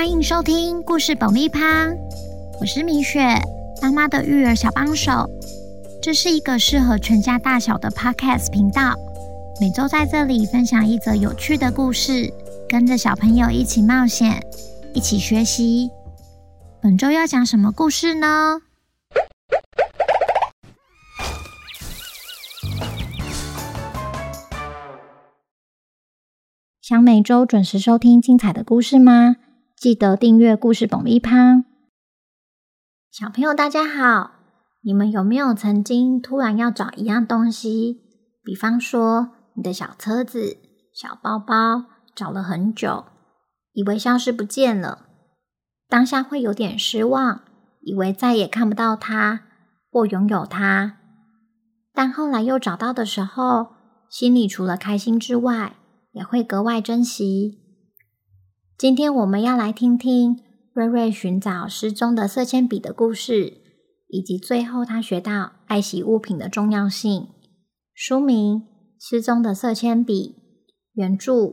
欢迎收听故事保密趴，我是米雪，妈妈的育儿小帮手。这是一个适合全家大小的 Podcast 频道，每周在这里分享一则有趣的故事，跟着小朋友一起冒险，一起学习。本周要讲什么故事呢？想每周准时收听精彩的故事吗？记得订阅故事爆米花。小朋友大家好，你们有没有曾经突然要找一样东西，比方说你的小车子、小包包，找了很久，以为消失不见了，当下会有点失望，以为再也看不到它或拥有它，但后来又找到的时候，心里除了开心之外，也会格外珍惜。今天我们要来听听瑞瑞寻找失踪的色铅笔的故事，以及最后他学到爱惜物品的重要性。书名《失踪的色铅笔》，原著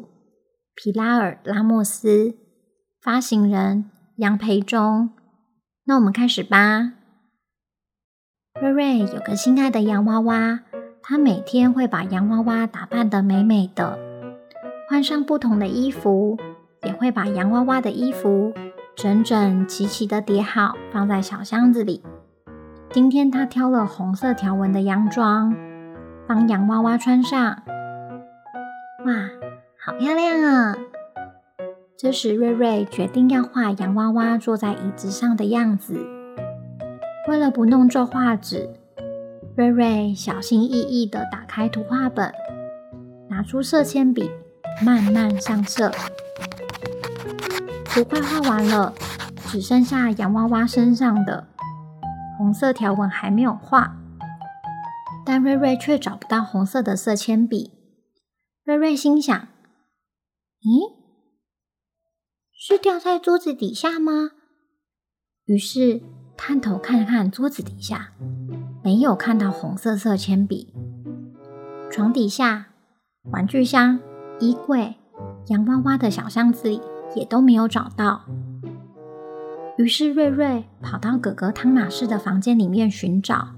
皮拉尔·拉莫斯，发行人杨培忠。那我们开始吧。瑞瑞有个心爱的洋娃娃，他每天会把洋娃娃打扮得美美的，换上不同的衣服。也会把洋娃娃的衣服整整齐齐的叠好，放在小箱子里。今天他挑了红色条纹的洋装，帮洋娃娃穿上。哇，好漂亮啊！这时瑞瑞决定要画洋娃娃坐在椅子上的样子。为了不弄皱画纸，瑞瑞小心翼翼地打开图画本，拿出色铅笔，慢慢上色。图快画完了，只剩下洋娃娃身上的红色条纹还没有画，但瑞瑞却找不到红色的色铅笔。瑞瑞心想：“咦，是掉在桌子底下吗？”于是探头看了看桌子底下，没有看到红色色铅笔。床底下、玩具箱、衣柜、洋娃娃的小箱子里。也都没有找到，于是瑞瑞跑到哥哥汤马士的房间里面寻找，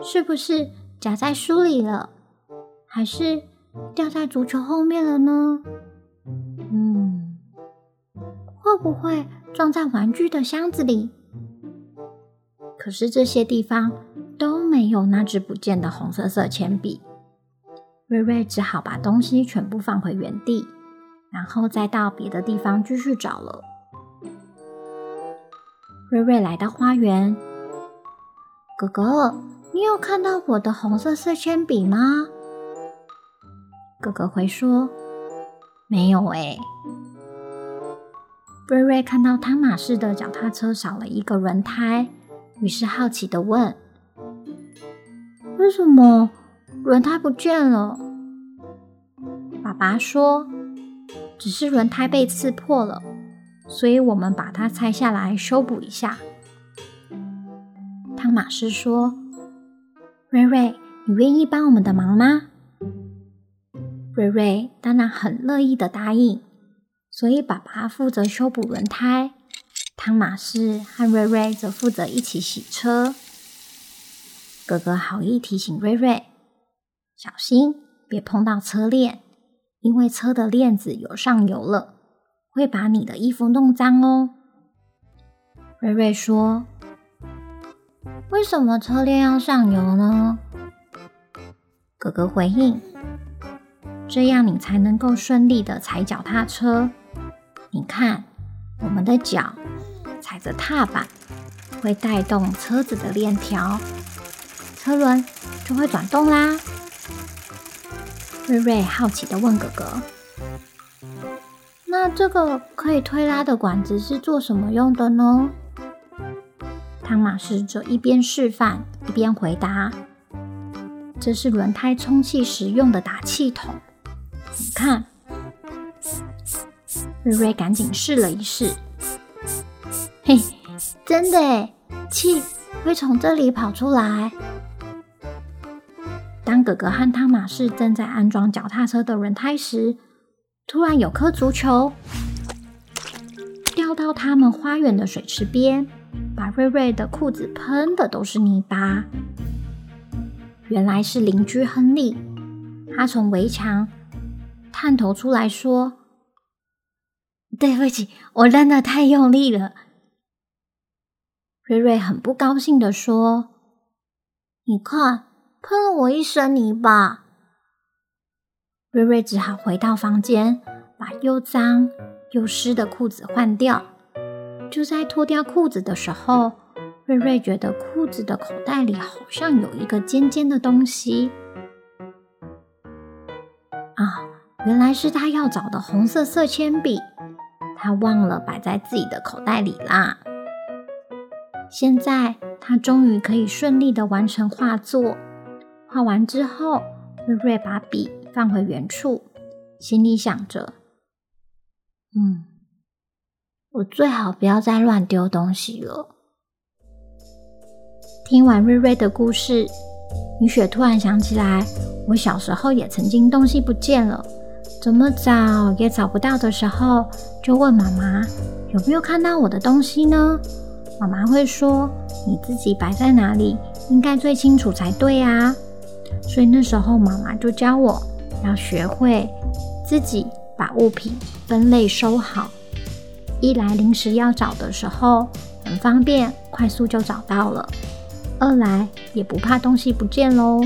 是不是夹在书里了，还是掉在足球后面了呢？嗯，会不会装在玩具的箱子里？可是这些地方都没有那只不见的红色色铅笔，瑞瑞只好把东西全部放回原地。然后再到别的地方继续找了。瑞瑞来到花园，哥哥，你有看到我的红色色铅笔吗？哥哥回说：“没有哎。”瑞瑞看到汤马士的脚踏车少了一个轮胎，于是好奇的问：“为什么轮胎不见了？”爸爸说。只是轮胎被刺破了，所以我们把它拆下来修补一下。汤马士说：“瑞瑞，你愿意帮我们的忙吗？”瑞瑞当然很乐意的答应，所以爸爸负责修补轮胎，汤马士和瑞瑞则负责一起洗车。哥哥好意提醒瑞瑞：“小心，别碰到车链。”因为车的链子有上油了，会把你的衣服弄脏哦。瑞瑞说：“为什么车链要上油呢？”哥哥回应：“这样你才能够顺利的踩脚踏车。你看，我们的脚踩着踏板，会带动车子的链条，车轮就会转动啦。”瑞瑞好奇的问哥哥：“那这个可以推拉的管子是做什么用的呢？”汤马士就一边示范一边回答：“这是轮胎充气时用的打气筒。你看。”瑞瑞赶紧试了一试，嘿，真的，气会从这里跑出来。当哥哥和汤马士正在安装脚踏车的轮胎时，突然有颗足球掉到他们花园的水池边，把瑞瑞的裤子喷的都是泥巴。原来是邻居亨利，他从围墙探头出来说：“对不起，我扔的太用力了。”瑞瑞很不高兴的说：“你看，喷了我一身泥巴。”瑞瑞只好回到房间，把又脏又湿的裤子换掉。就在脱掉裤子的时候，瑞瑞觉得裤子的口袋里好像有一个尖尖的东西啊！原来是他要找的红色色铅笔，他忘了摆在自己的口袋里啦。现在他终于可以顺利的完成画作。画完之后，瑞瑞把笔放回原处，心里想着：“嗯，我最好不要再乱丢东西了。”听完瑞瑞的故事，米雪突然想起来，我小时候也曾经东西不见了，怎么找也找不到的时候，就问妈妈有没有看到我的东西呢？妈妈会说：“你自己摆在哪里，应该最清楚才对啊。”所以那时候妈妈就教我要学会自己把物品分类收好，一来临时要找的时候很方便，快速就找到了。二来也不怕东西不见喽，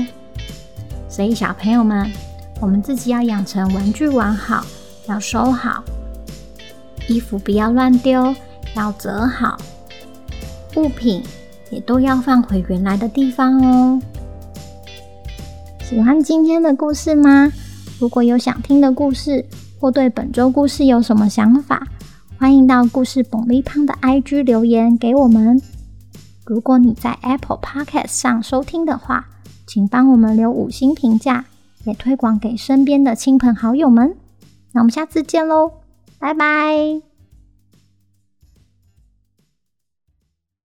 所以小朋友们，我们自己要养成玩具玩好，要收好，衣服不要乱丢，要折好，物品也都要放回原来的地方哦。喜欢今天的故事吗？如果有想听的故事，或对本周故事有什么想法，欢迎到故事爆米花的 IG 留言给我们。如果你在 Apple Podcast 上收听的话，请帮我们留五星评价，也推广给身边的亲朋好友们。那我们下次见喽，拜拜。